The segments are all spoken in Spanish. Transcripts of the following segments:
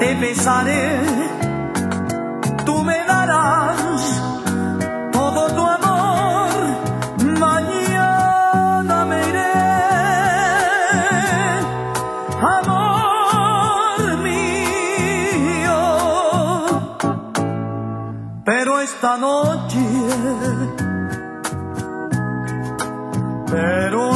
Te besaré, tú me darás todo tu amor. Mañana me iré, amor mío. Pero esta noche, pero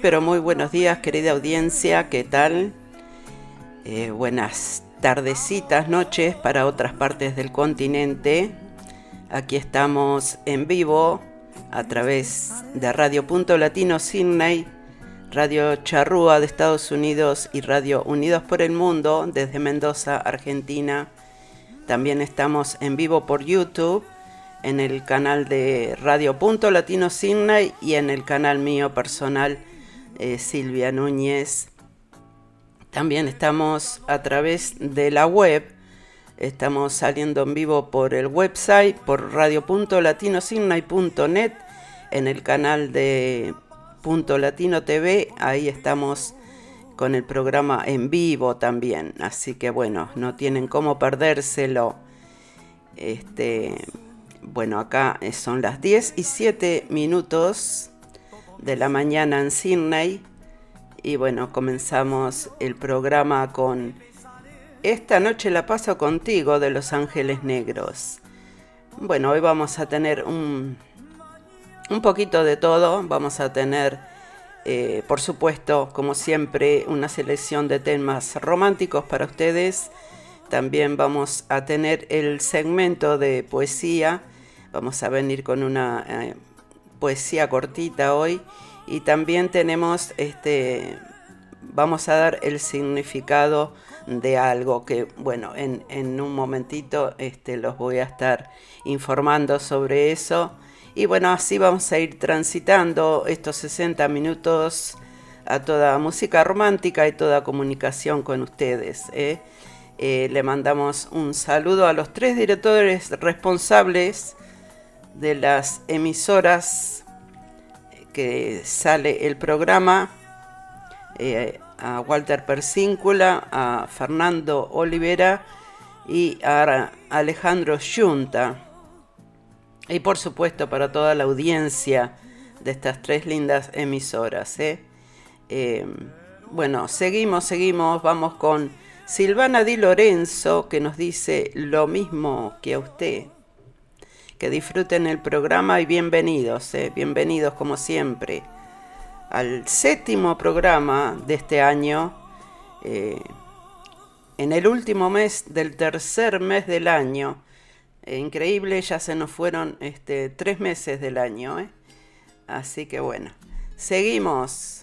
pero muy buenos días, querida audiencia, ¿qué tal? Eh, buenas tardecitas, noches para otras partes del continente. Aquí estamos en vivo a través de Radio Punto Latino Sydney, Radio Charrúa de Estados Unidos y Radio Unidos por el Mundo desde Mendoza, Argentina. También estamos en vivo por YouTube en el canal de Radio Punto Latino Sydney y en el canal mío personal eh, Silvia Núñez. También estamos a través de la web. Estamos saliendo en vivo por el website, por radio.latinosidney.net, en el canal de Punto Latino TV. Ahí estamos con el programa en vivo también. Así que bueno, no tienen cómo perdérselo. Este, Bueno, acá son las 10 y 7 minutos de la mañana en Sydney. Y bueno, comenzamos el programa con Esta noche la paso contigo de Los Ángeles Negros. Bueno, hoy vamos a tener un, un poquito de todo. Vamos a tener, eh, por supuesto, como siempre, una selección de temas románticos para ustedes. También vamos a tener el segmento de poesía Vamos a venir con una eh, poesía cortita hoy y también tenemos este vamos a dar el significado de algo que bueno en, en, un momentito este los voy a estar informando sobre eso y bueno así vamos a ir transitando estos 60 minutos a toda música romántica y toda comunicación con ustedes ¿eh? Eh, le mandamos un saludo a los tres directores responsables de las emisoras que sale el programa, eh, a Walter Persíncula, a Fernando Olivera y a Alejandro Yunta. Y por supuesto para toda la audiencia de estas tres lindas emisoras. ¿eh? Eh, bueno, seguimos, seguimos, vamos con Silvana Di Lorenzo que nos dice lo mismo que a usted que disfruten el programa y bienvenidos, eh, bienvenidos como siempre al séptimo programa de este año, eh, en el último mes del tercer mes del año. Eh, increíble, ya se nos fueron este, tres meses del año. Así que bueno, seguimos.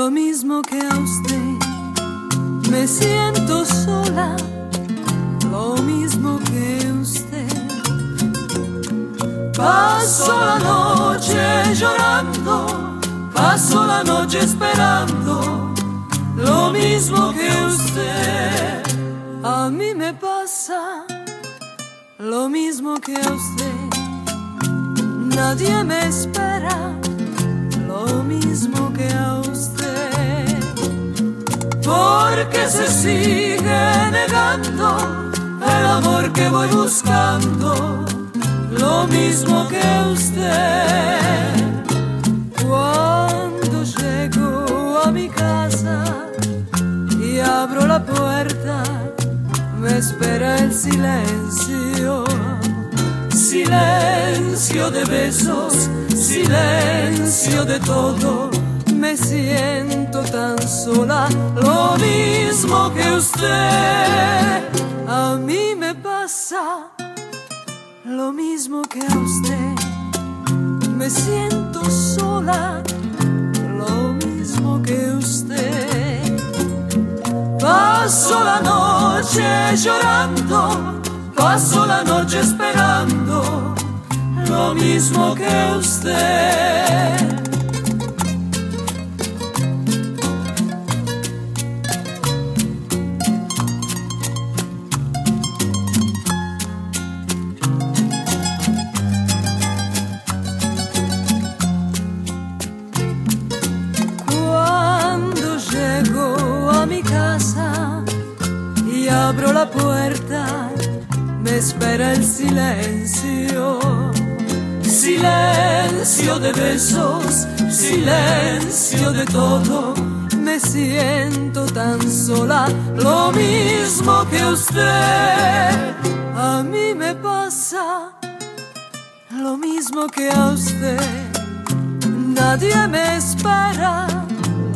Lo mismo que a usted. Me siento sola, lo mismo que usted. Paso la noche llorando, paso la noche esperando, lo mismo que usted. A mí me pasa lo mismo que a usted. Nadie me espera lo mismo que a usted, porque se sigue negando el amor que voy buscando, lo mismo que usted. Cuando llego a mi casa y abro la puerta, me espera el silencio silencio de besos, silencio de todo. Me siento tan sola, lo mismo que usted. A mí me pasa lo mismo que usted. Me siento sola, lo mismo que usted. Paso la noche llorando Paso la noche esperando lo mismo que usted. Puerta espera el silencio. Silencio de besos, silencio de todo. Me siento tan sola, lo mismo que usted. A mí me pasa lo mismo que a usted. Nadie me espera,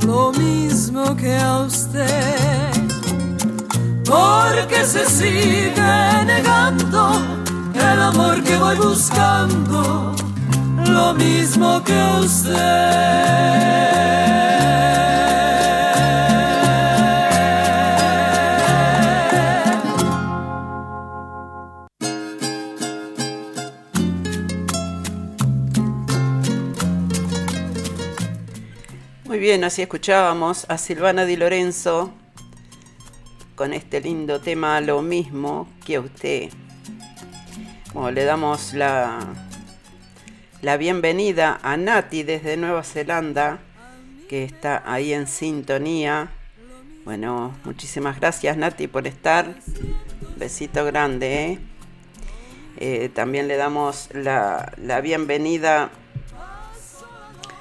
lo mismo que a usted porque se sigue negando el amor que voy buscando, lo mismo que usted. Muy bien, así escuchábamos a Silvana Di Lorenzo con este lindo tema Lo mismo que usted. Bueno, le damos la, la bienvenida a Nati desde Nueva Zelanda, que está ahí en sintonía. Bueno, muchísimas gracias Nati por estar. Besito grande. ¿eh? Eh, también le damos la, la bienvenida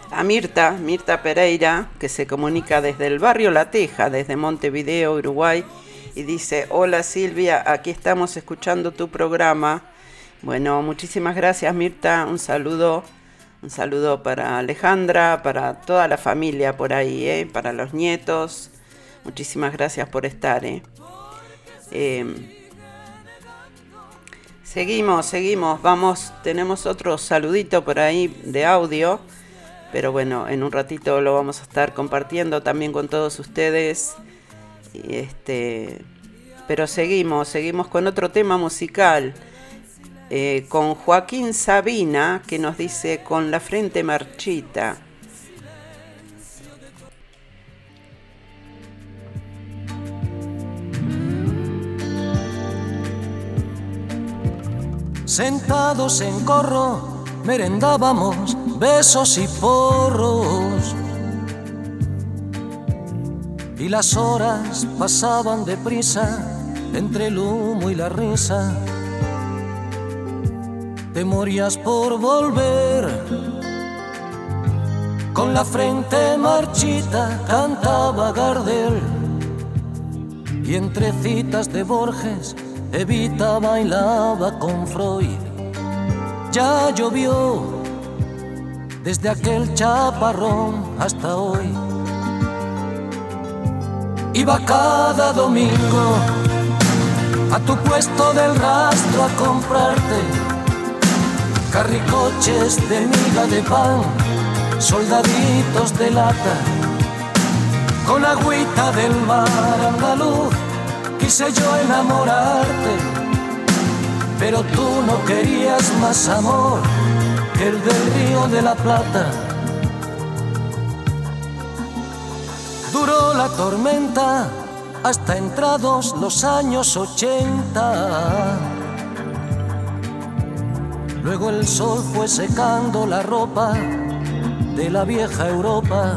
a Mirta, Mirta Pereira, que se comunica desde el barrio La Teja, desde Montevideo, Uruguay, y dice, hola Silvia, aquí estamos escuchando tu programa. Bueno, muchísimas gracias Mirta, un saludo, un saludo para Alejandra, para toda la familia por ahí, ¿eh? para los nietos. Muchísimas gracias por estar. ¿eh? Em, seguimos, seguimos, vamos, tenemos otro saludito por ahí de audio pero bueno, en un ratito lo vamos a estar compartiendo también con todos ustedes. Este, pero seguimos, seguimos con otro tema musical. Eh, con Joaquín Sabina, que nos dice con la frente marchita. Sentados en corro, merendábamos besos y porros. Las horas pasaban deprisa entre el humo y la risa. Te morías por volver. Con la frente marchita cantaba Gardel. Y entre citas de Borges, Evita bailaba con Freud. Ya llovió desde aquel chaparrón hasta hoy. Iba cada domingo a tu puesto del rastro a comprarte carricoches de miga de pan, soldaditos de lata, con agüita del mar andaluz. Quise yo enamorarte, pero tú no querías más amor el del río de la Plata. Duró la tormenta hasta entrados los años ochenta. Luego el sol fue secando la ropa de la vieja Europa.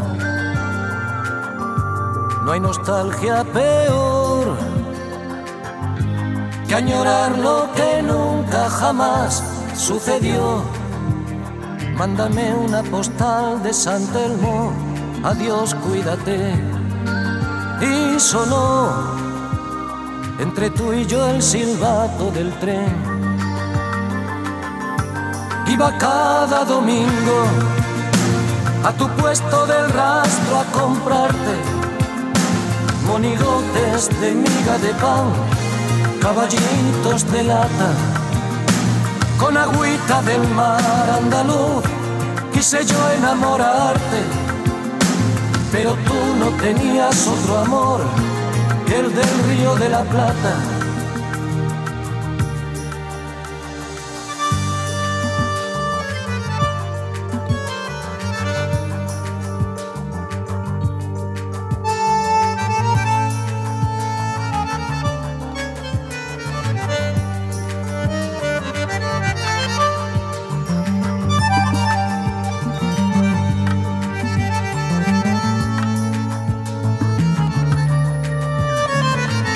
No hay nostalgia peor que añorar lo que nunca jamás sucedió Mándame una postal de San Telmo, adiós, cuídate. Y sonó entre tú y yo el silbato del tren. Iba cada domingo a tu puesto del rastro a comprarte monigotes de miga de pan, caballitos de lata con agüita del mar andaluz. Quise yo enamorarte, pero tú no tenías otro amor que el del río de la Plata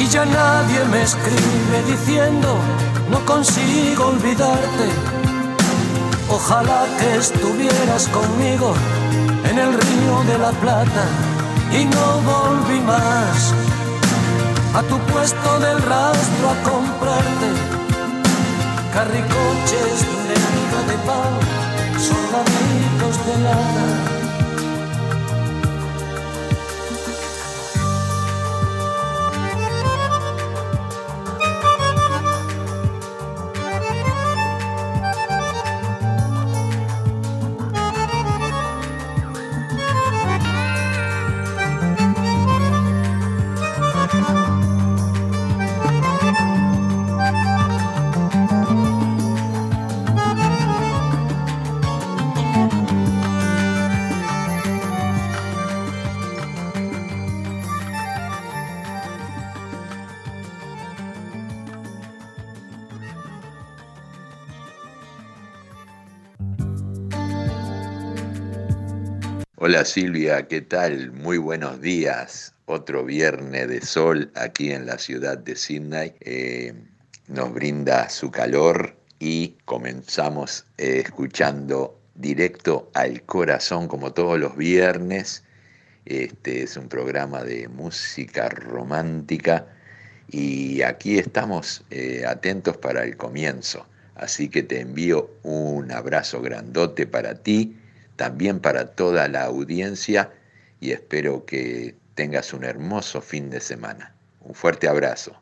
Y ya nadie me escribe diciendo, no consigo olvidarte. Ojalá que estuvieras conmigo en el río de la Plata y no volví más a tu puesto del rastro a comprarte carricoches de de pan, soldaditos de lana Hola Silvia, ¿qué tal? Muy buenos días. Otro viernes de sol aquí en la ciudad de Sydney. Eh, nos brinda su calor y comenzamos eh, escuchando directo al corazón como todos los viernes. Este es un programa de música romántica y aquí estamos eh, atentos para el comienzo. Así que te envío un abrazo grandote para ti también para toda la audiencia y espero que tengas un hermoso fin de semana. Un fuerte abrazo.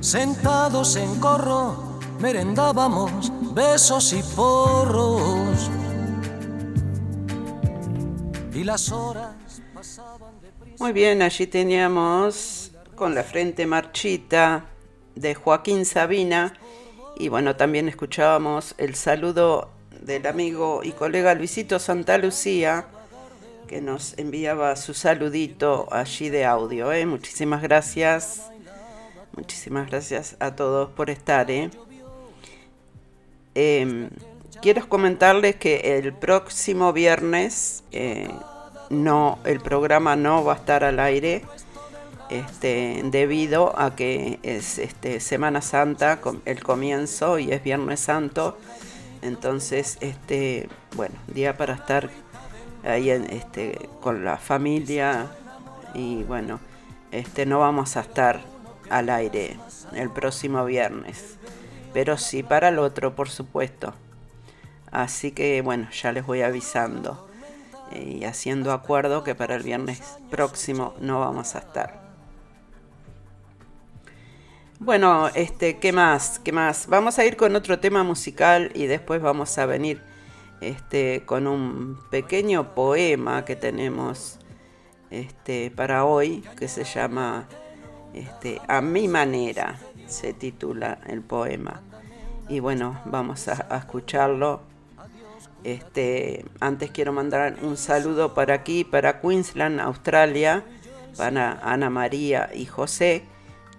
Sentados en corro, merendábamos besos y porros. Y las horas pasaban Muy bien, allí teníamos con la frente marchita de Joaquín Sabina. Y bueno, también escuchábamos el saludo del amigo y colega Luisito Santa Lucía, que nos enviaba su saludito allí de audio. ¿eh? Muchísimas gracias. Muchísimas gracias a todos por estar. ¿eh? Em, quiero comentarles que el próximo viernes eh, no, el programa no va a estar al aire este, debido a que es este, Semana Santa, el comienzo y es Viernes Santo. Entonces, este, bueno, día para estar ahí este, con la familia y bueno, este, no vamos a estar al aire el próximo viernes, pero sí para el otro, por supuesto. Así que bueno, ya les voy avisando y haciendo acuerdo que para el viernes próximo no vamos a estar. Bueno, este, ¿qué más? ¿Qué más? Vamos a ir con otro tema musical y después vamos a venir este, con un pequeño poema que tenemos este, para hoy, que se llama este, A mi manera, se titula el poema. Y bueno, vamos a, escucharlo. Este, antes quiero mandar un saludo para aquí, para Queensland, Australia, para Ana María y José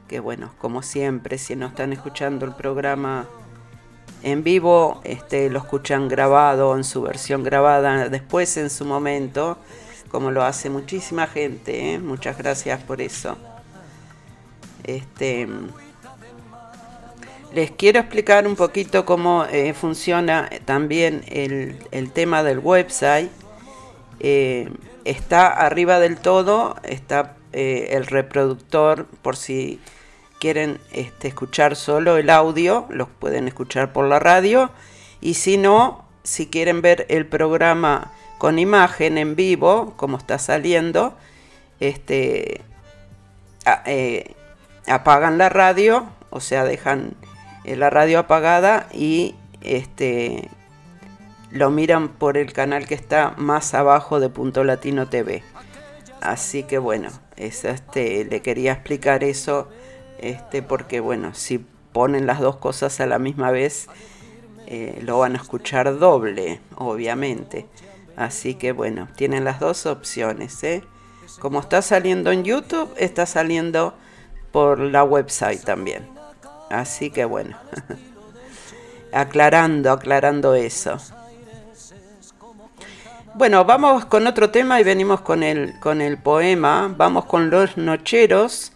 que bueno, como siempre, si no están escuchando el programa en vivo, este, lo escuchan grabado en su versión grabada después en su momento, como lo hace muchísima gente. ¿eh? Muchas gracias por eso. Este, les quiero explicar un poquito cómo eh, funciona también el, tema del website. Eh, está arriba del todo, está el reproductor por si quieren este, escuchar solo el audio, los pueden escuchar por la radio. Y si no, si quieren ver el programa con imagen en vivo, como está saliendo, este, eh, apagan la radio, o sea, dejan eh, la radio apagada y este, lo miran por el canal que está más abajo de Punto Latino TV. Así que bueno, este, le quería explicar eso este, porque bueno, si ponen las dos cosas a la misma vez, eh, lo van a escuchar doble, obviamente. Así que bueno, tienen las dos opciones. ¿eh? Como está saliendo en YouTube, está saliendo por la website también. Así que bueno, aclarando, aclarando eso. Bueno, vamos con otro tema y venimos con el, con el poema. Vamos con Los Nocheros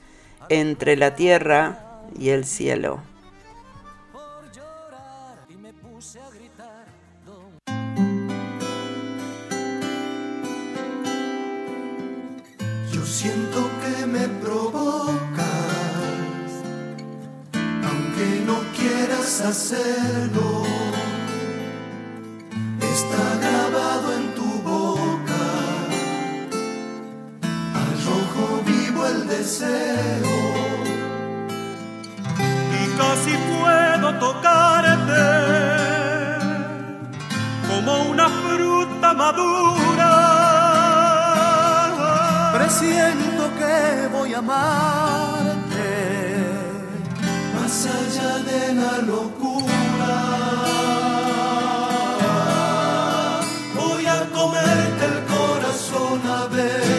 entre la tierra y el cielo. Yo siento que me provocas, aunque no quieras hacerlo, está grabado en deseo y casi puedo tocarte como una fruta madura. Presiento que voy a amarte más allá de la locura. Voy a comerte el corazón a ver.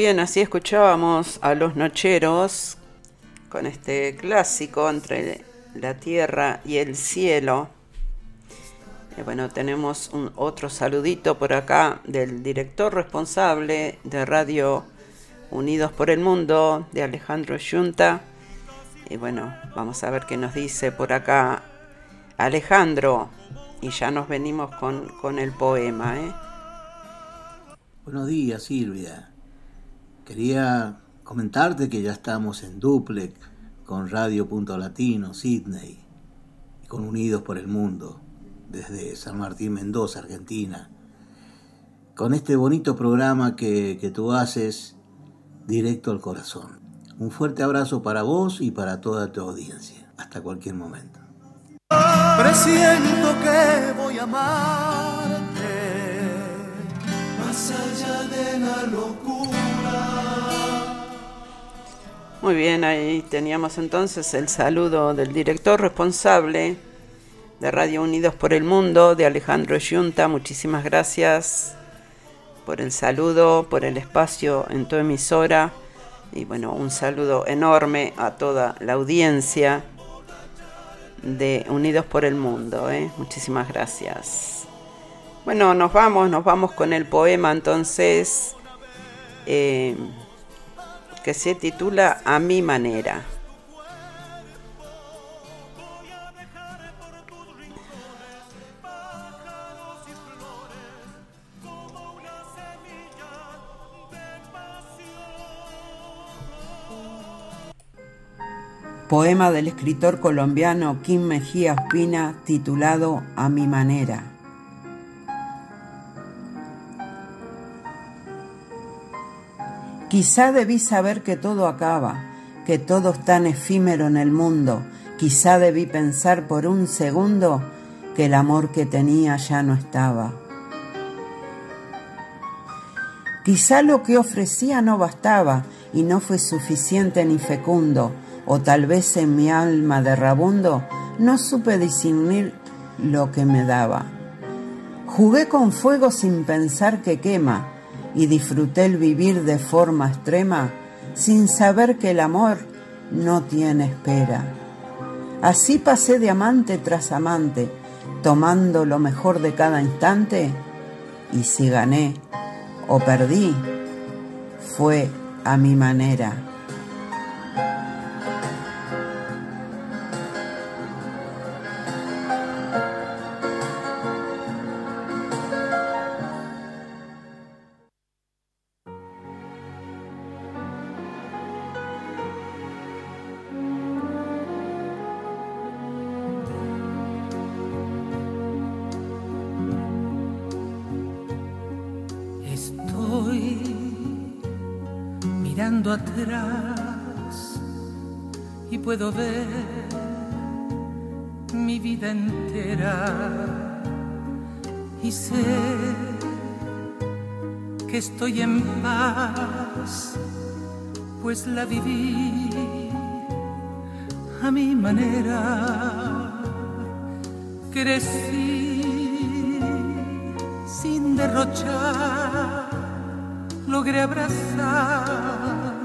Bien, así escuchábamos a los Nocheros con este clásico entre la tierra y el cielo. Y bueno, tenemos un otro saludito por acá del director responsable de Radio Unidos por el Mundo, de Alejandro Yunta. Y bueno, vamos a ver qué nos dice por acá Alejandro. Y ya nos venimos con, con el poema. ¿eh? Buenos días, Silvia. Quería comentarte que ya estamos en duplex con Radio Punto Latino, Sydney, con Unidos por el Mundo, desde San Martín Mendoza, Argentina, con este bonito programa que, que tú haces directo al corazón. Un fuerte abrazo para vos y para toda tu audiencia. Hasta cualquier momento. Presiento que voy a amarte más allá de la locura. Muy bien, ahí teníamos entonces el saludo del director responsable de Radio Unidos por el Mundo, de Alejandro Yunta. Muchísimas gracias por el saludo, por el espacio en tu emisora. Y bueno, un saludo enorme a toda la audiencia de Unidos por el Mundo. ¿eh? Muchísimas gracias. Bueno, nos vamos, nos vamos con el poema entonces. Eh, que se titula A mi manera. Poema del escritor colombiano Kim Mejía Ospina titulado A mi manera. Quizá debí saber que todo acaba, que todo es tan efímero en el mundo. Quizá debí pensar por un segundo que el amor que tenía ya no estaba. Quizá lo que ofrecía no bastaba y no fue suficiente ni fecundo, o tal vez en mi alma de rabundo no supe discernir lo que me daba. Jugué con fuego sin pensar que quema, y disfruté el vivir de forma extrema sin saber que el amor no tiene espera. Así pasé de amante tras amante, tomando lo mejor de cada instante, y si gané o perdí, fue a mi manera. Crecí sin derrochar, logré abrazar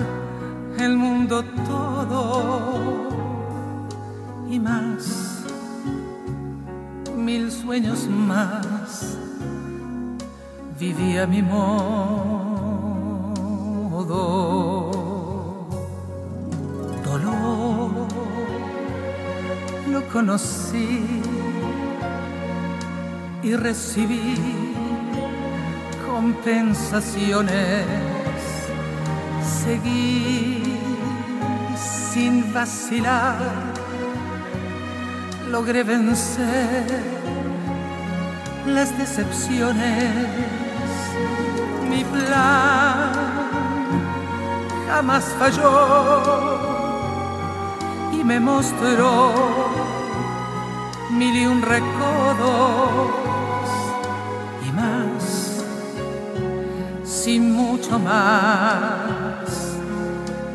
el mundo todo y más, mil sueños más, vivía mi modo. Dolor. Lo conocí y recibí compensaciones. Seguí sin vacilar logré vencer las decepciones. Mi plan jamás falló y me mostró mil y un recodos sin mucho más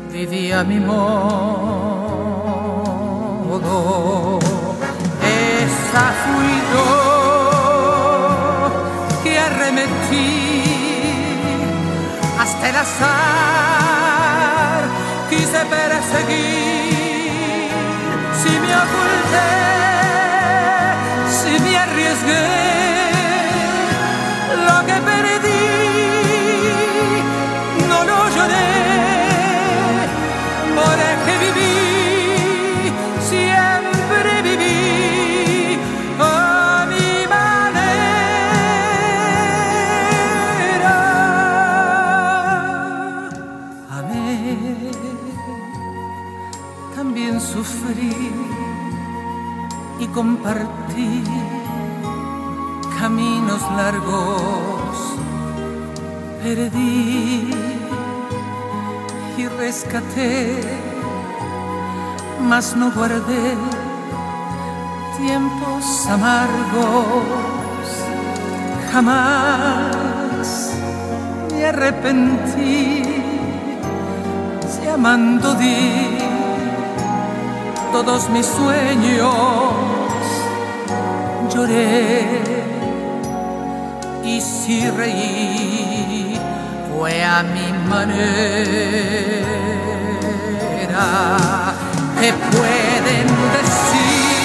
vivía mi modo. Esa fui yo que arremetí hasta el azar quise perseguir. Si me oculté, si me arriesgué, compartí caminos largos. Perdí y rescaté, mas no guardé tiempos amargos. Jamás me arrepentí si amando di todos mis sueños. Lloré y si reí fue a mi manera. ¿Qué pueden decir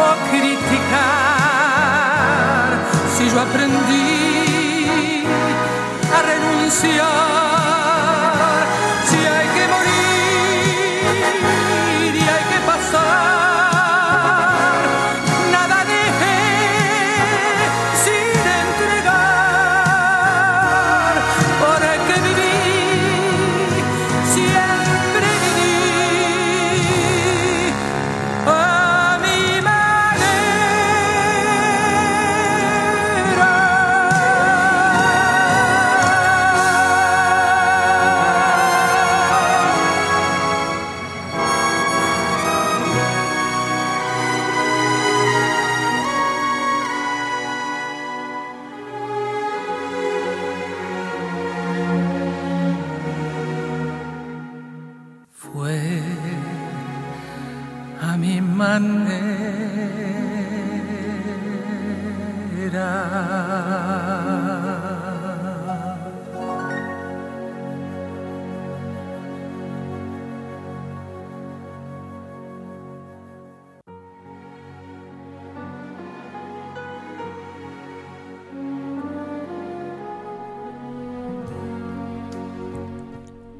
o criticar si yo aprendí a renunciar?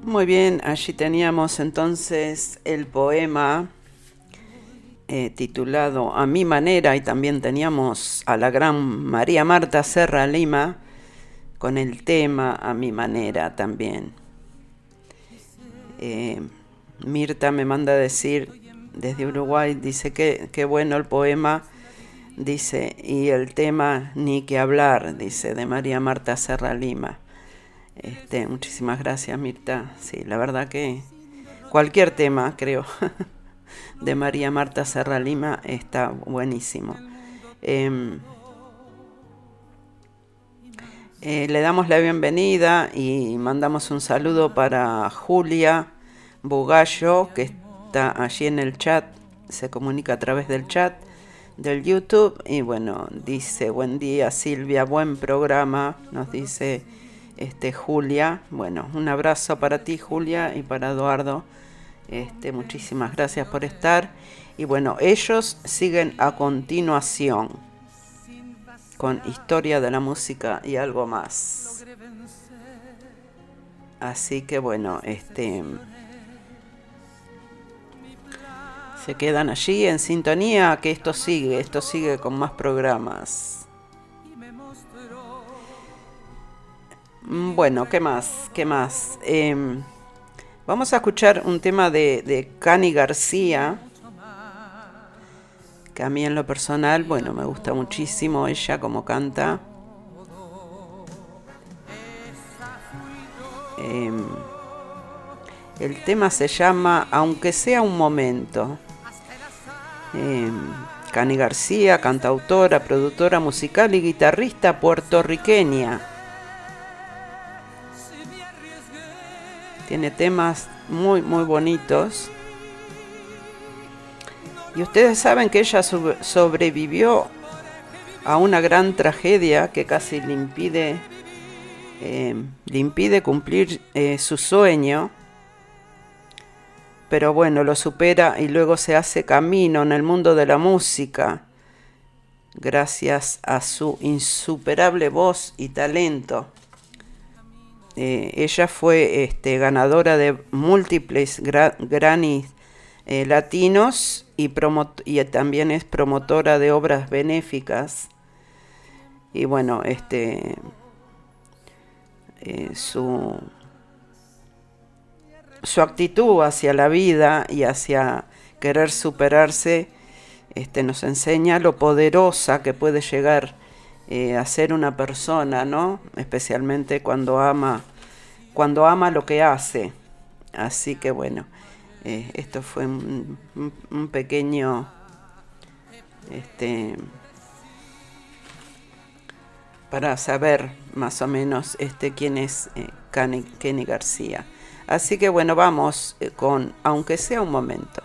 Muy bien, allí teníamos entonces el poema eh, titulado A mi manera y también teníamos a la gran María Marta Serra Lima con el tema A mi manera también. Eh, Mirta me manda a decir desde Uruguay, dice que bueno el poema, dice, y el tema ni que hablar, dice, de María Marta Serra Lima. Este, muchísimas gracias, Mirta. Sí, la verdad que cualquier tema, creo, de María Marta Serra Lima está buenísimo. Em, eh, le damos la bienvenida y mandamos un saludo para Julia Bugallo, que está allí en el chat, se comunica a través del chat del YouTube. Y bueno, dice, buen día Silvia, buen programa, nos dice este, Julia. Bueno, un abrazo para ti, Julia, y para Eduardo. Este, muchísimas gracias por estar. Y bueno, ellos siguen a continuación con historia de la música y algo más. Así que bueno, este se quedan allí en sintonía que esto sigue, esto sigue con más programas. Bueno, ¿qué más? ¿Qué más? Em, vamos a escuchar un tema de, de Cani García, que a mí en lo personal, bueno, me gusta muchísimo ella como canta. Em, el tema se llama Aunque sea un momento. Em, Cani García, cantautora, productora musical y guitarrista puertorriqueña. Tiene temas muy, muy bonitos. Y ustedes saben que ella sobrevivió a una gran tragedia que casi le impide eh, impide cumplir eh, su sueño, pero bueno, lo supera y luego se hace camino en el mundo de la música, gracias a su insuperable voz y talento. Eh, ella fue este, ganadora de múltiples Grammys latinos y, y también es promotora de obras benéficas. Y bueno, este eh, su, su actitud hacia la vida y hacia querer superarse este, nos enseña lo poderosa que puede llegar eh, a ser una persona, ¿no? Especialmente cuando ama, cuando ama lo que hace. Así que bueno, eh, esto fue un, pequeño este, para saber más o menos este, quién es eh, Kenny García. Así que bueno, vamos eh, con, aunque sea un momento.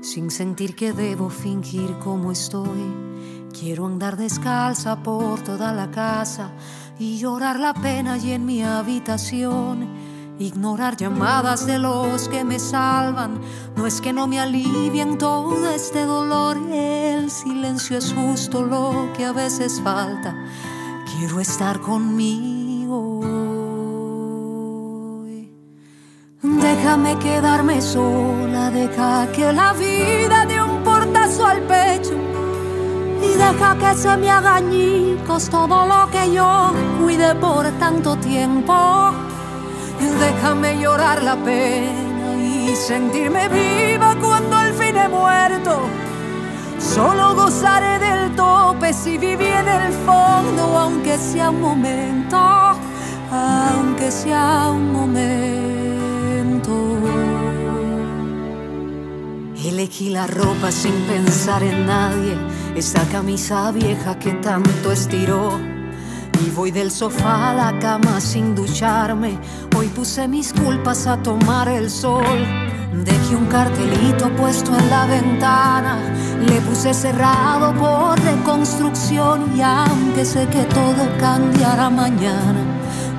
Sin sentir que debo fingir como estoy Quiero andar descalza por toda la casa y llorar la pena y en mi habitación. Ignorar llamadas de los que me salvan. No es que no me alivien todo este dolor. El silencio es justo lo que a veces falta. Quiero estar conmigo. Déjame quedarme sola, deja que la vida dé un portazo al pecho y deja que se me haga añicos todo lo que yo cuide por tanto tiempo. Déjame llorar la pena y sentirme viva cuando al fin he muerto. Solo gozaré del tope si viví en el fondo, aunque sea un momento, aunque sea un momento. Elegí la ropa sin pensar en nadie esa camisa vieja que tanto estiró. Y voy del sofá a la cama sin ducharme. Hoy puse mis culpas a tomar el sol. Dejé un cartelito puesto en la ventana. Le puse cerrado por reconstrucción. Y aunque sé que todo cambiará mañana,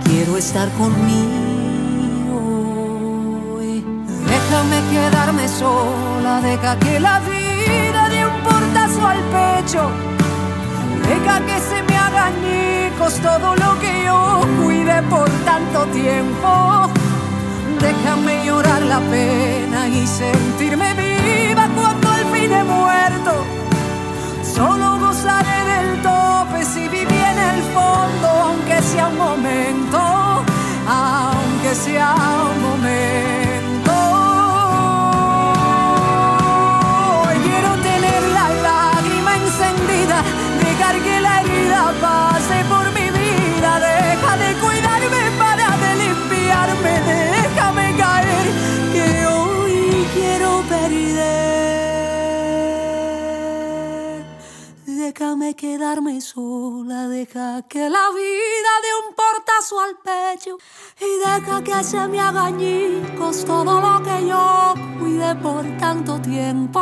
quiero estar conmigo. Quedarme sola, deja que la vida al pecho. Deja que se me hagan hijos todo lo que yo cuide por tanto tiempo. Déjame llorar la pena y sentirme viva cuando al fin he muerto. Solo gozaré del tope si viví en el fondo, aunque sea un momento, aunque sea un momento. Déjame quedarme sola. Deja que la vida dé un portazo al pecho. Y deja que se me haga añicos todo lo que yo cuide por tanto tiempo.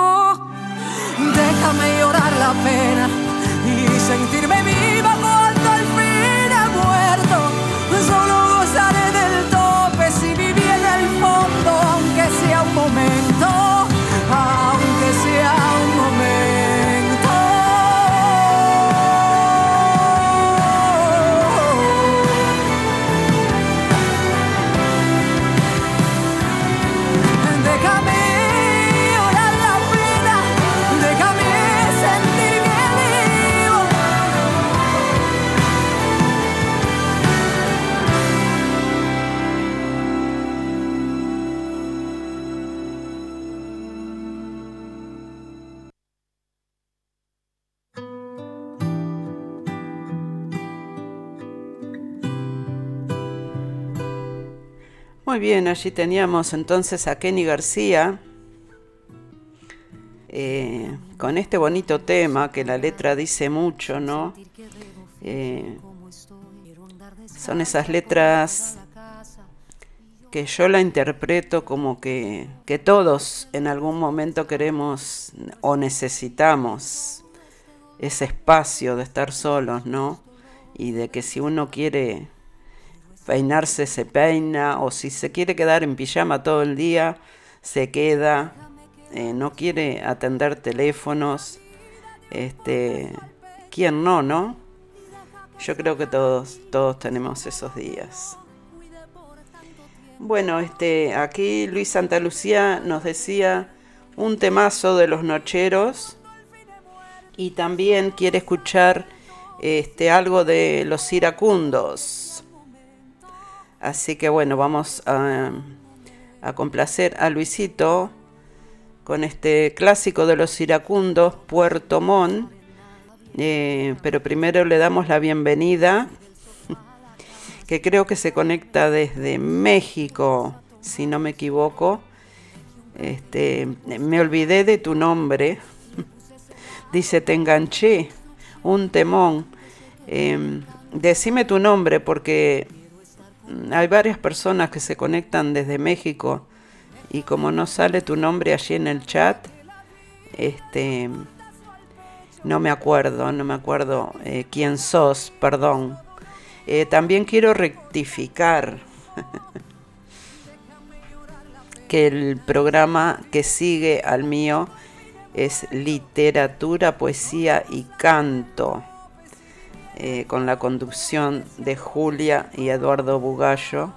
Déjame llorar la pena y sentirme viva cuando al fin he muerto. Solo gozaré del tope si viví en el fondo, aunque sea un momento, Muy bien, allí teníamos entonces a Kenny García eh, con este bonito tema que la letra dice mucho, ¿no? Eh, Son esas letras que yo la interpreto como que, que todos en algún momento queremos o necesitamos ese espacio de estar solos, ¿no? Y de que si uno quiere peinarse se peina o si se quiere quedar en pijama todo el día, se queda, eh, no quiere atender teléfonos, este, ¿quién no, no? Yo creo que todos, todos tenemos esos días. Bueno, este, aquí Luis Santa Lucía nos decía un temazo de los nocheros y también quiere escuchar este, algo de los iracundos. Así que bueno, vamos a, complacer a Luisito con este clásico de los iracundos, Puerto Montt. Eh, pero primero le damos la bienvenida que creo que se conecta desde México, si no me equivoco. Este, me olvidé de tu nombre. Dice, te enganché, un temón. Em, decime tu nombre porque hay varias personas que se conectan desde México y como no sale tu nombre allí en el chat, este, no me acuerdo, no me acuerdo eh, quién sos, perdón. Eh, también quiero rectificar que el programa que sigue al mío es literatura, poesía y canto, eh, con la conducción de Julia y Eduardo Bugallo.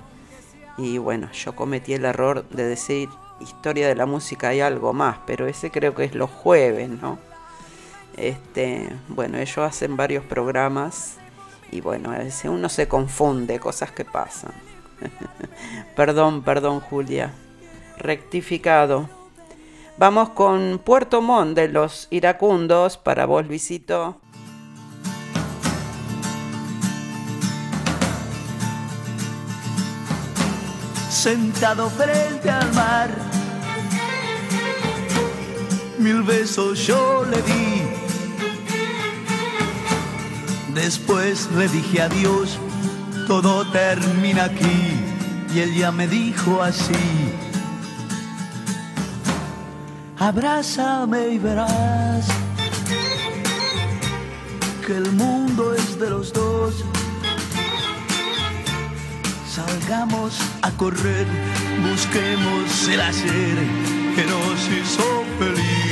Y bueno, yo cometí el error de decir historia de la música y algo más, pero ese creo que es los jueves, ¿no? Este, bueno, ellos hacen varios programas y bueno, a veces uno se confunde, cosas que pasan. perdón, perdón Julia. Rectificado. Vamos con Puerto Montt de los iracundos para vos, Luisito. Sentado frente al mar, mil besos yo le di Después le dije adiós, todo termina aquí. Y él ya me dijo así. Abrázame y verás que el mundo es de los dos. Salgamos a correr, busquemos el hacer que nos hizo feliz.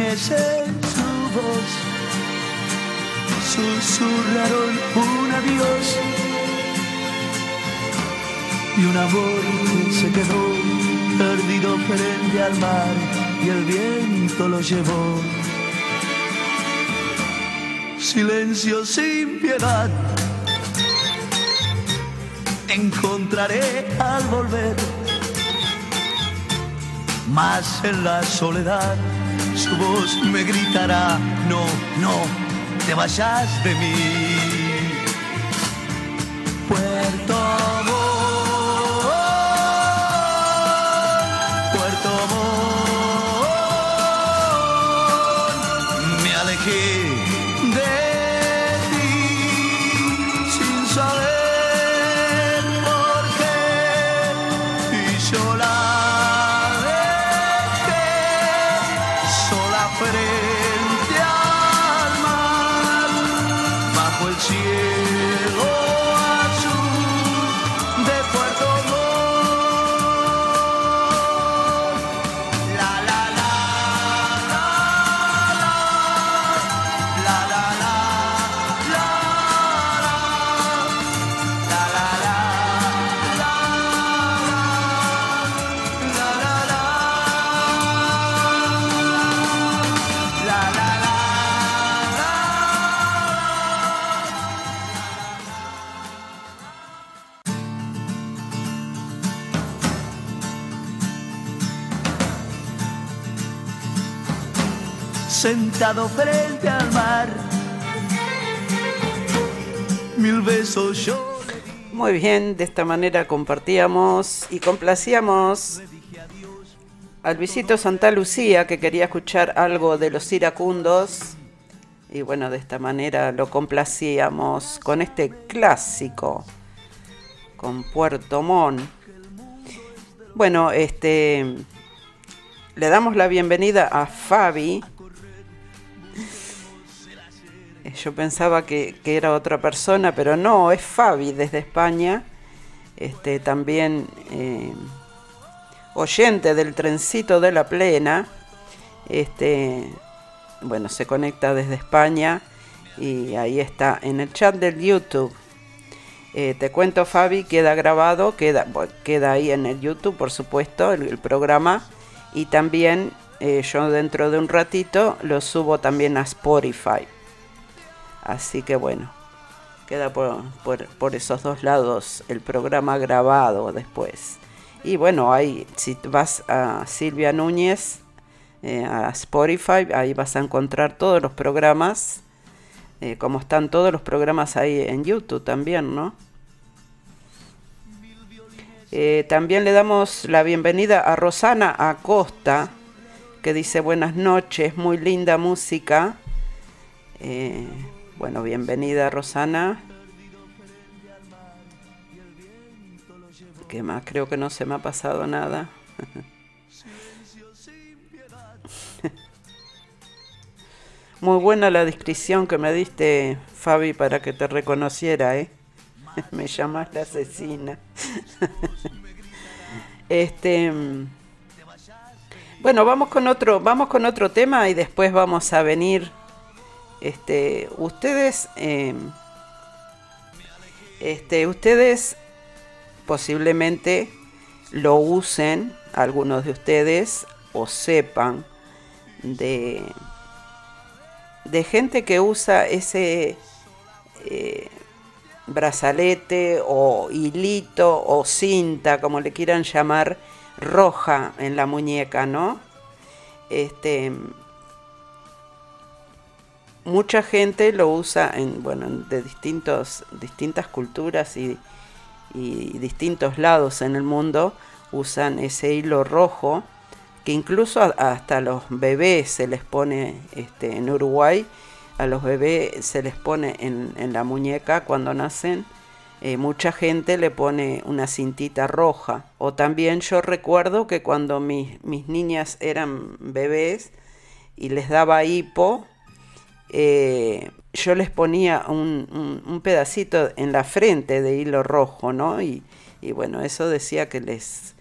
Violines en su voz. Susurraron un adiós. Y un amor que se quedó perdido frente al mar y el viento lo llevó. Silencio sin piedad, encontraré al volver, más en la soledad su voz me gritará, no, no, te vayas de mí. Frente al mar. Mil besos yo. Muy bien, de esta manera compartíamos y complacíamos al visito Santa Lucía que quería escuchar algo de los iracundos y bueno, de esta manera lo complacíamos con este clásico, con Puerto Montt. Bueno, este le damos la bienvenida a Fabi. Yo pensaba que, era otra persona, pero no, es Fabi desde España. Este, también eh, oyente del trencito de la plena. Este, bueno, se conecta desde España y ahí está en el chat del YouTube. Eh, te cuento, Fabi, queda grabado, queda, queda ahí en el YouTube, por supuesto, el, programa. Y también eh, yo dentro de un ratito lo subo también a Spotify. Así que bueno, queda por, por, esos dos lados el programa grabado después. Y bueno, ahí si vas a Silvia Núñez, eh, a Spotify, ahí vas a encontrar todos los programas eh, como están todos los programas ahí en YouTube también, ¿no? Eh, también le damos la bienvenida a Rosana Acosta, que dice buenas noches, muy linda música. Bueno, bienvenida Rosana. ¿Qué más? Creo que no se me ha pasado nada. Muy buena la descripción que me diste, Fabi, para que te reconociera, ¿eh? me llamas la asesina. este bueno, vamos con otro, vamos con otro tema y después vamos a venir. Este, ustedes, em, este, ustedes posiblemente lo usen, algunos de ustedes, o sepan de de gente que usa ese eh, brazalete o hilito o cinta, como le quieran llamar, roja en la muñeca, ¿no? Este, mucha gente lo usa en, bueno, de distintos, distintas culturas y, y distintos lados en el mundo usan ese hilo rojo que incluso hasta los bebés se les pone este, en Uruguay, a los bebés se les pone en, la muñeca cuando nacen, eh, mucha gente le pone una cintita roja. O también yo recuerdo que cuando mis, mis niñas eran bebés y les daba hipo, eh, yo les ponía un, pedacito en la frente de hilo rojo, ¿no? Y, bueno, eso decía que les,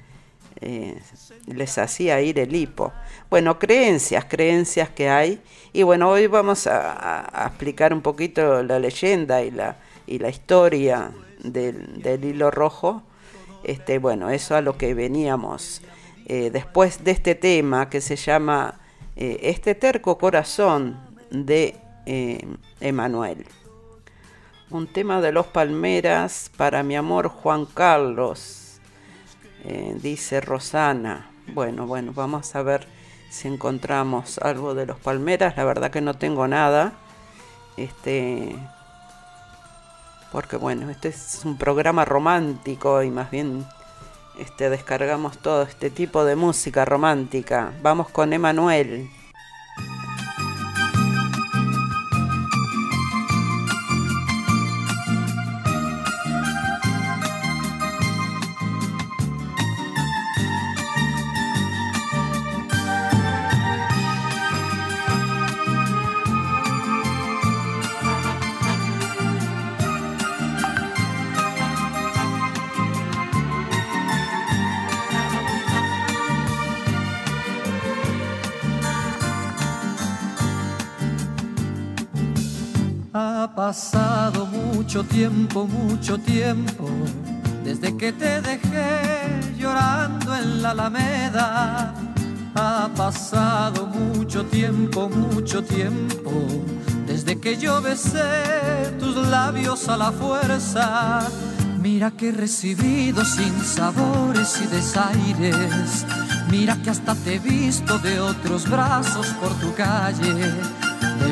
eh, les hacía ir el hipo. Bueno, creencias, creencias que hay. Y bueno, hoy vamos a, explicar un poquito la leyenda y la, y la historia del, hilo rojo. Este, bueno, eso a lo que veníamos eh, después de este tema que se llama Este terco corazón de Emanuel. Un tema de los palmeras para mi amor Juan Carlos eh, dice Rosana. Bueno, bueno, vamos a ver si encontramos algo de los palmeras. La verdad que no tengo nada. Este. Porque bueno, este es un programa romántico y más bien este, descargamos todo este tipo de música romántica. Vamos con Emanuel. Pasado mucho tiempo, mucho tiempo, desde que te dejé llorando en la alameda. Ha pasado mucho tiempo, mucho tiempo, desde que yo besé tus labios a la fuerza. Mira que he recibido sin sabores y desaires Mira que hasta te he visto de otros brazos por tu calle.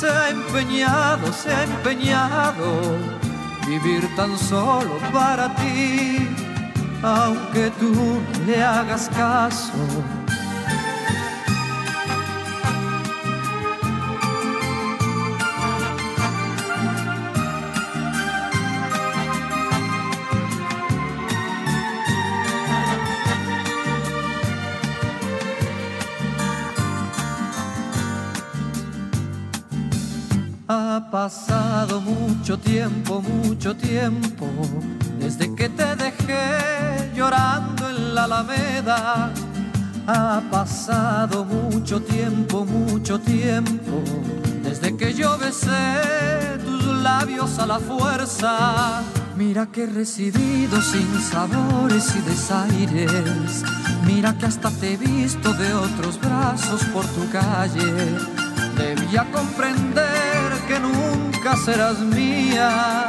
se ha empeñado, se ha empeñado vivir tan solo para ti, aunque tú le hagas caso mucho tiempo, desde que te dejé llorando en la alameda. Ha pasado mucho tiempo, mucho tiempo, desde que yo besé tus labios a la fuerza. Mira que he recibido sin sabores y desaires. Mira que hasta te he visto de otros brazos por tu calle. Debía comprender que nunca serás mía,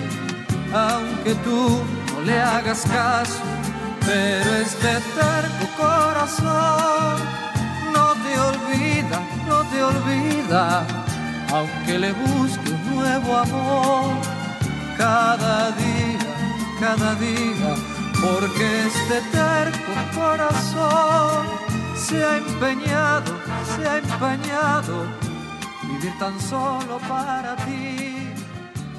aunque tú no le hagas caso, pero este terco corazón no te olvida, no te olvida, aunque le busque un nuevo amor cada día, cada día, porque este terco corazón se ha empeñado, se ha empeñado vivir tan solo para ti,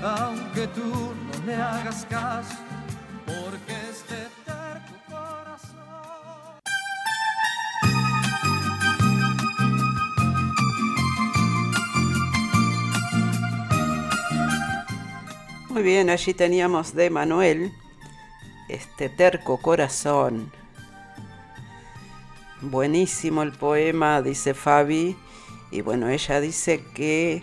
aunque tú no le hagas caso, porque este terco corazón. Muy bien, allí teníamos de Manuel, este terco corazón. Buenísimo el poema, dice Fabi. Y bueno, ella dice que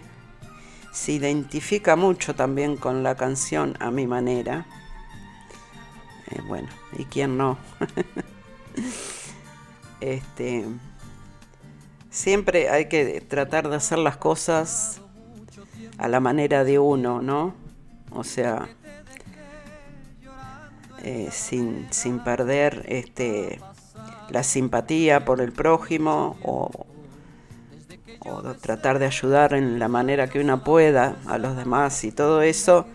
se identifica mucho también con la canción a mi manera. Eh, bueno, ¿y quién no? este, siempre hay que tratar de hacer las cosas a la manera de uno, ¿no? O sea, eh, sin, sin, perder este, la simpatía por el prójimo o, o tratar de ayudar en la manera que uno pueda a los demás y todo eso.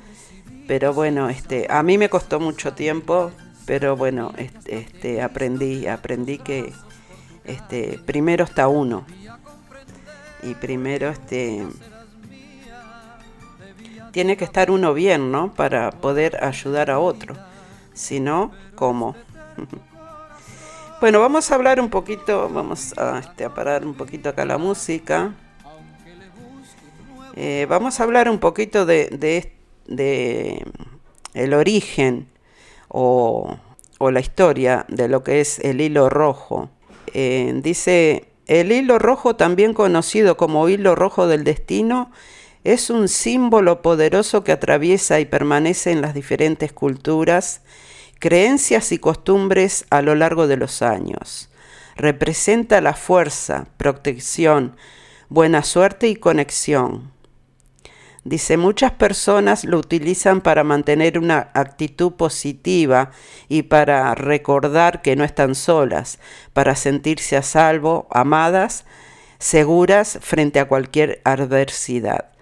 Pero bueno, este, a mí me costó mucho tiempo, pero bueno, este, este, aprendí, aprendí que este, primero está uno. Y primero este tiene que estar uno bien, ¿no? Para poder ayudar a otro. Si no, ¿cómo? Bueno, vamos a hablar un poquito, vamos a, este, parar un poquito acá la música. Eh, vamos a hablar un poquito de, de, el origen o, la historia de lo que es el hilo rojo. Eh, dice, el hilo rojo, también conocido como hilo rojo del destino, es un símbolo poderoso que atraviesa y permanece en las diferentes culturas creencias y costumbres a lo largo de los años. Representa la fuerza, protección, buena suerte y conexión. Dice, muchas personas lo utilizan para mantener una actitud positiva y para recordar que no están solas, para sentirse a salvo, amadas, seguras frente a cualquier adversidad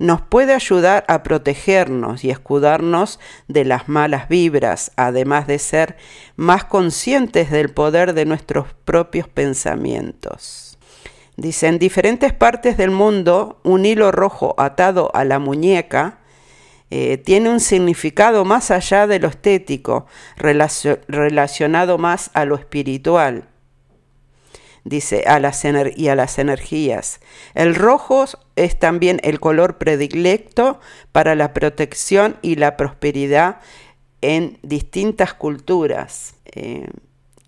nos puede ayudar a protegernos y escudarnos de las malas vibras, además de ser más conscientes del poder de nuestros propios pensamientos. Dice, en diferentes partes del mundo, un hilo rojo atado a la muñeca eh, tiene un significado más allá de lo estético, relacionado más a lo espiritual. Dice, a las y a las energías. El rojo es también el color predilecto para la protección y la prosperidad en distintas culturas. Eh,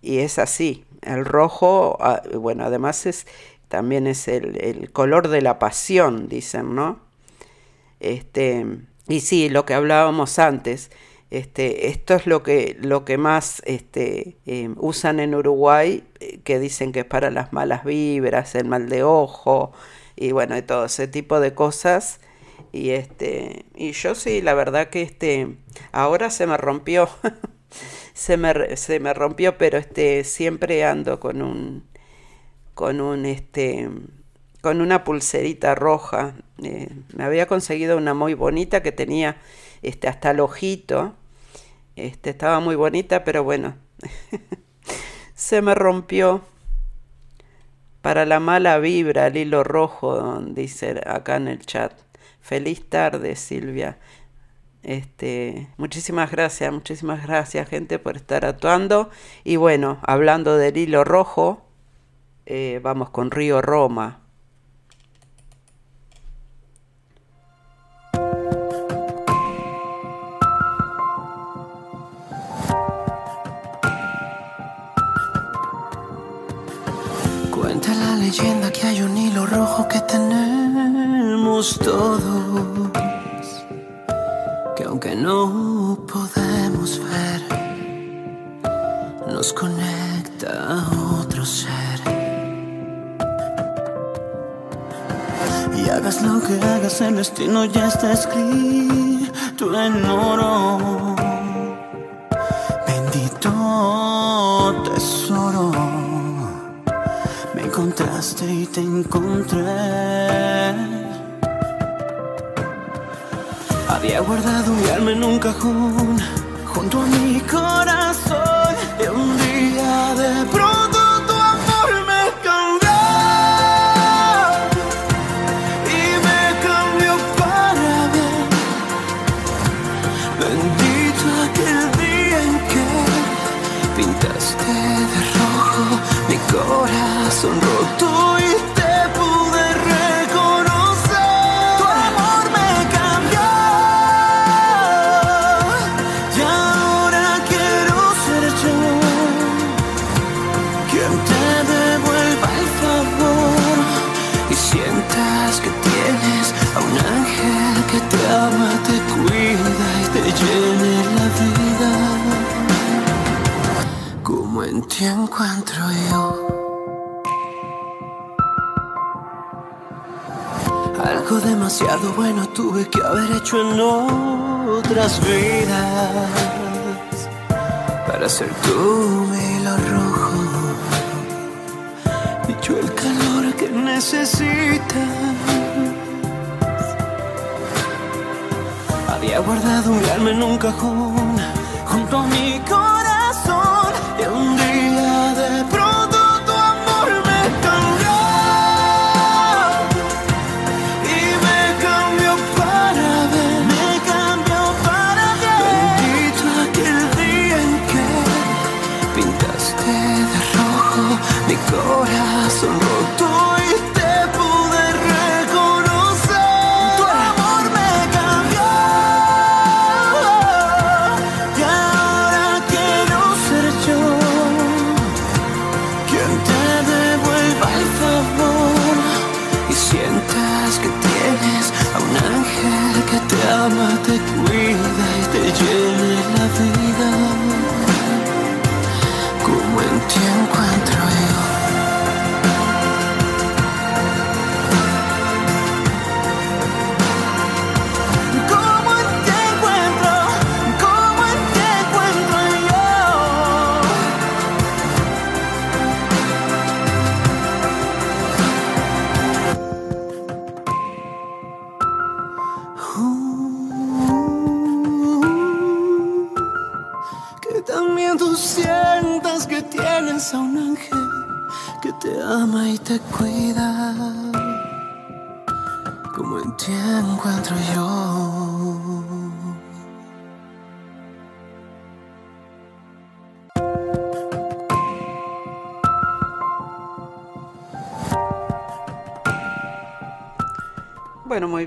y es así. El rojo, ah, bueno, además es, también es el, el color de la pasión, dicen, ¿no? Este, y sí, lo que hablábamos antes, este, esto es lo que, lo que más este, em, usan en Uruguay, eh, que dicen que es para las malas vibras, el mal de ojo, y bueno, y todo ese tipo de cosas. Y este, y yo sí, la verdad que este, ahora se me rompió, se, me, se me rompió, pero este, siempre ando con un, con un, este, con una pulserita roja. Eh, me había conseguido una muy bonita que tenía este, hasta el ojito. Este, estaba muy bonita, pero bueno, se me rompió. Para la mala vibra, el hilo rojo, dice acá en el chat. Feliz tarde, Silvia. Este, muchísimas gracias, muchísimas gracias, gente, por estar actuando. Y bueno, hablando del hilo rojo, eh, vamos con Río Roma. Leyenda que hay un hilo rojo que tenemos todos, que aunque no podemos ver, nos conecta a otro ser. Y hagas lo que hagas, el destino ya está escrito en oro. Bendito encontraste y te encontré. Había guardado mi alma en un cajón junto a mi corazón corazón roto y te pude reconocer. Tu amor me cambió y ahora quiero ser yo quien te devuelva el favor y sientas que tienes a un ángel que te ama, te cuida y te llene la vida. Como en ti encuentro yo. Demasiado bueno tuve que haber hecho en otras vidas para ser tú mi hilo rojo y yo el calor que necesitas. Había guardado mi alma en un cajón junto a mi corazón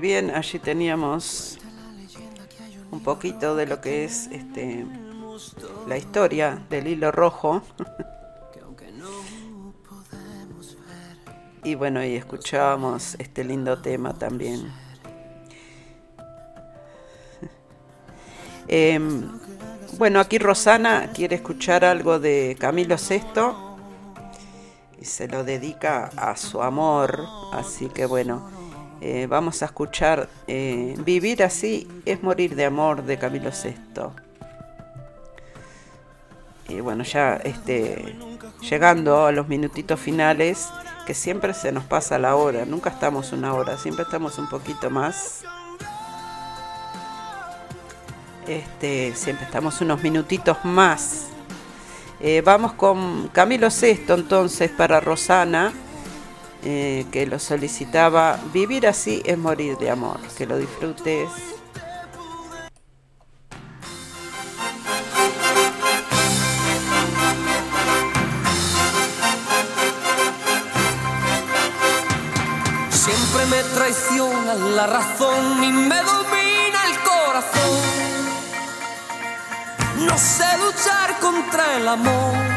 bien, allí teníamos un poquito de lo que es este la historia del hilo rojo. y bueno, y escuchábamos este lindo tema también. Em, bueno, aquí Rosana quiere escuchar algo de Camilo VI y se lo dedica a su amor, así que bueno. Eh, vamos a escuchar eh, Vivir así es morir de amor de Camilo VI. Y bueno, ya este, llegando a los minutitos finales, que siempre se nos pasa la hora, nunca estamos una hora, siempre estamos un poquito más. Este, siempre estamos unos minutitos más. Eh, vamos con Camilo VI entonces para Rosana. Eh, que lo solicitaba. Vivir así es morir de amor. Que lo disfrutes. Siempre me traiciona la razón y me domina el corazón. No sé luchar contra el amor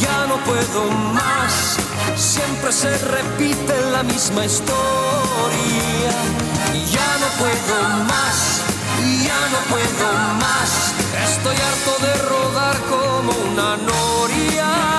ya no puedo más siempre se repite la misma historia. Ya no puedo más, ya no puedo más. Estoy harto de rodar como una noria.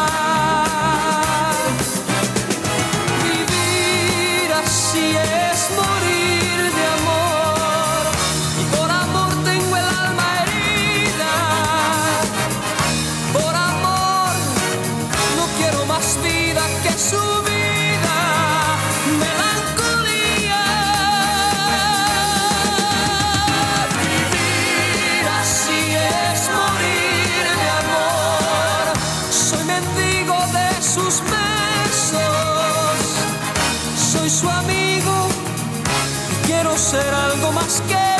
Ser algo más que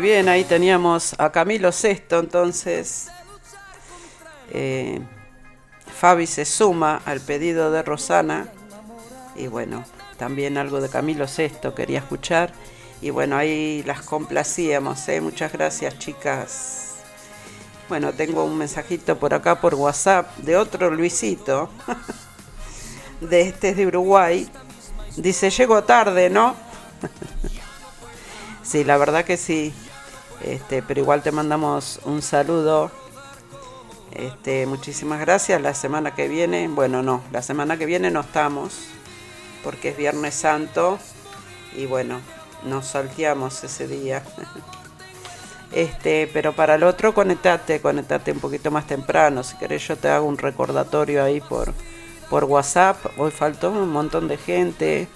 Bien, ahí teníamos a Camilo Sesto, entonces. Eh, Fabi se suma al pedido de Rosana. Y bueno, también algo de Camilo Sesto quería escuchar. Y bueno, ahí las complacíamos. ¿eh? Muchas gracias, chicas. Bueno, tengo un mensajito por acá por WhatsApp de otro Luisito. de este es de Uruguay. Dice, llego tarde, ¿no? sí, la verdad que sí. Este, pero igual te mandamos un saludo. Este, muchísimas gracias. La semana que viene, bueno, no, la semana que viene no estamos porque es Viernes Santo y bueno, nos salteamos ese día. Este, pero para el otro conectate, conectate un poquito más temprano. Si querés yo te hago un recordatorio ahí por, por WhatsApp. Hoy faltó un montón de gente.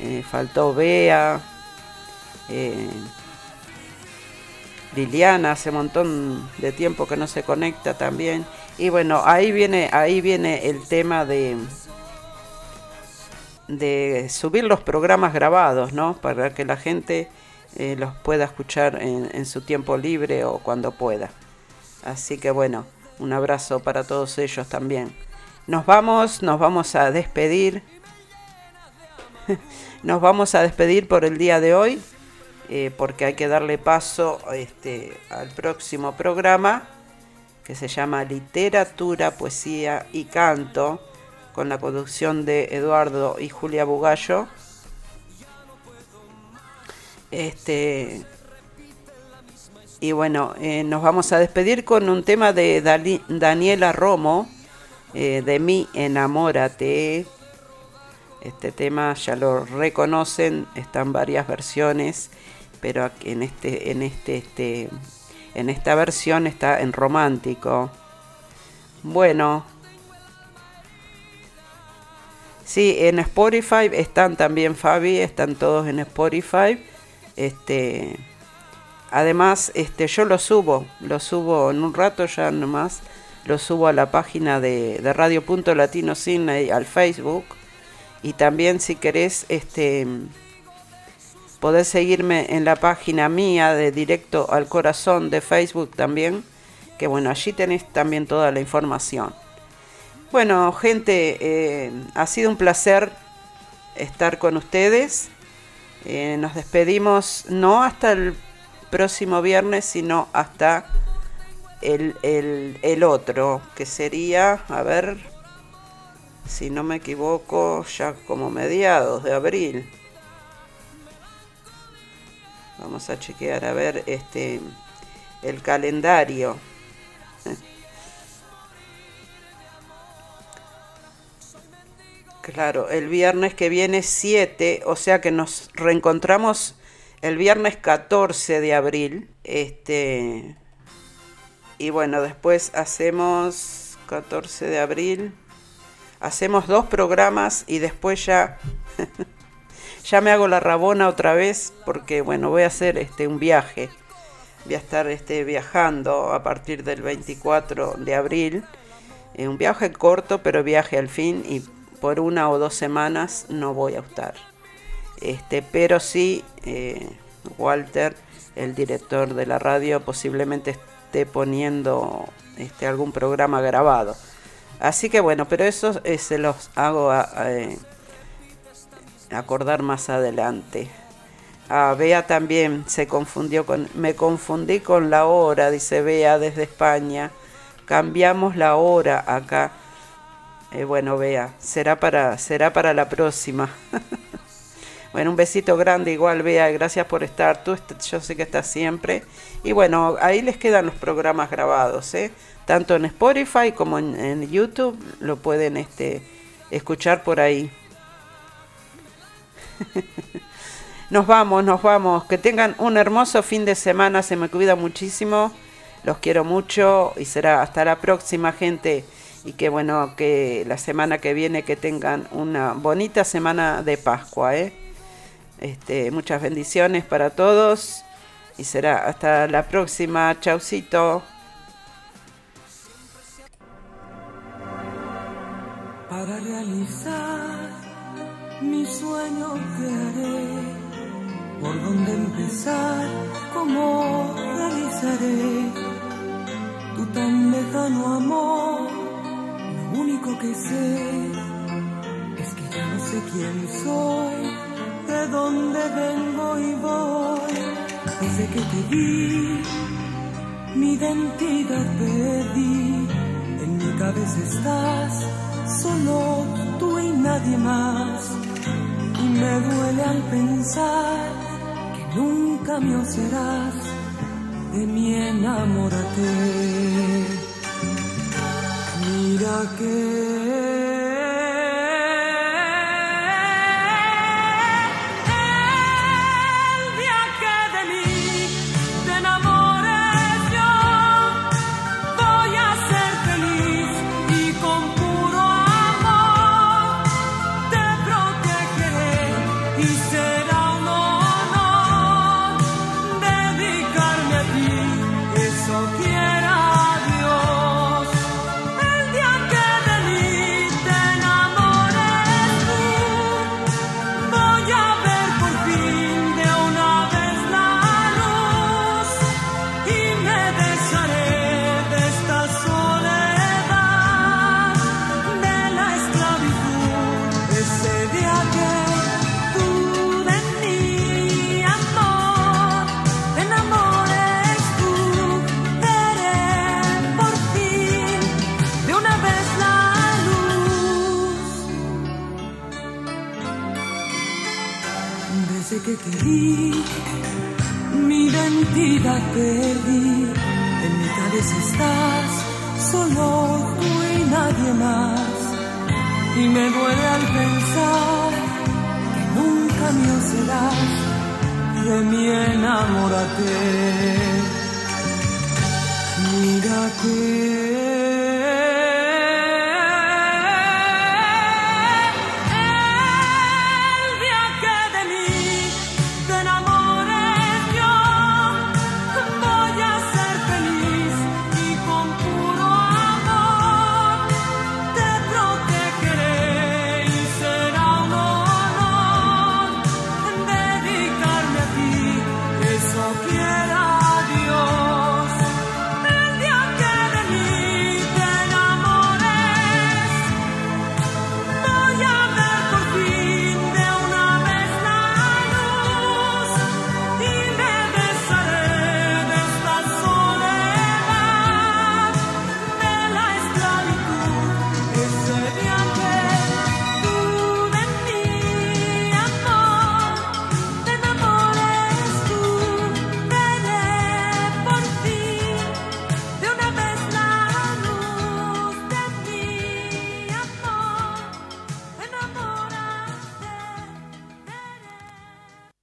Eh, faltó Bea. Eh, Liliana hace montón de tiempo que no se conecta también. Y bueno, ahí viene, ahí viene el tema de, de subir los programas grabados, ¿no? Para que la gente eh, los pueda escuchar en, su tiempo libre o cuando pueda. Así que bueno, un abrazo para todos ellos también. Nos vamos, nos vamos a despedir. nos vamos a despedir por el día de hoy, eh, porque hay que darle paso este, al próximo programa que se llama Literatura, Poesía y Canto con la conducción de Eduardo y Julia Bugallo. Este, y bueno, eh, nos vamos a despedir con un tema de Daniela Romo, eh, de mí enamórate. Este tema ya lo reconocen, están varias versiones, pero en este, en este, este, en esta versión está en romántico. Bueno, Sí, en Spotify están también Fabi, están todos en Spotify. Este, además, este, yo lo subo, lo subo en un rato ya nomás, lo subo a la página de, Radio Punto Latino Cine, al Facebook. Y también si querés, este, podés seguirme en la página mía de Directo al Corazón de Facebook también, que bueno, allí tenés también toda la información. Bueno, gente, eh, ha sido un placer estar con ustedes. Eh, nos despedimos no hasta el próximo viernes, sino hasta el, el, el, otro, que sería, a ver, si no me equivoco, ya como mediados de abril. Vamos a chequear a ver este el calendario. Claro, el viernes que viene 7, o sea que nos reencontramos el viernes 14 de abril. Este y bueno, después hacemos 14 de abril. Hacemos dos programas y después ya ya me hago la rabona otra vez porque bueno, voy a hacer este un viaje. Voy a estar este viajando a partir del 24 de abril. Eh, un viaje corto, pero viaje al fin y por una o dos semanas no voy a estar. Este, pero sí, eh, Walter, el director de la radio, posiblemente esté poniendo este, algún programa grabado. Así que bueno, pero eso eh, se los hago a, acordar más adelante. Ah, Bea también se confundió con, me confundí con la hora, dice Bea desde España. Cambiamos la hora acá. Eh, bueno, vea, será para, será para la próxima. bueno, un besito grande igual, vea, gracias por estar. Tú, yo sé que estás siempre. Y bueno, ahí les quedan los programas grabados, ¿eh? Tanto en Spotify como en, en YouTube lo pueden este, escuchar por ahí. nos vamos, nos vamos. Que tengan un hermoso fin de semana. Se me cuida muchísimo. Los quiero mucho y será hasta la próxima, gente y que bueno, que la semana que viene que tengan una bonita semana de Pascua. ¿eh? Este, muchas bendiciones para todos y será hasta la próxima. Chaucito. Para realizar mi sueño crearé, por dónde empezar, cómo realizaré. Tu tan lejano amor. Lo único que sé es que ya no sé quién soy, de dónde vengo y voy, desde que te vi, mi identidad perdí, en mi cabeza estás, solo tú y nadie más y me duele al pensar que nunca me serás de mi enamórate. Mira que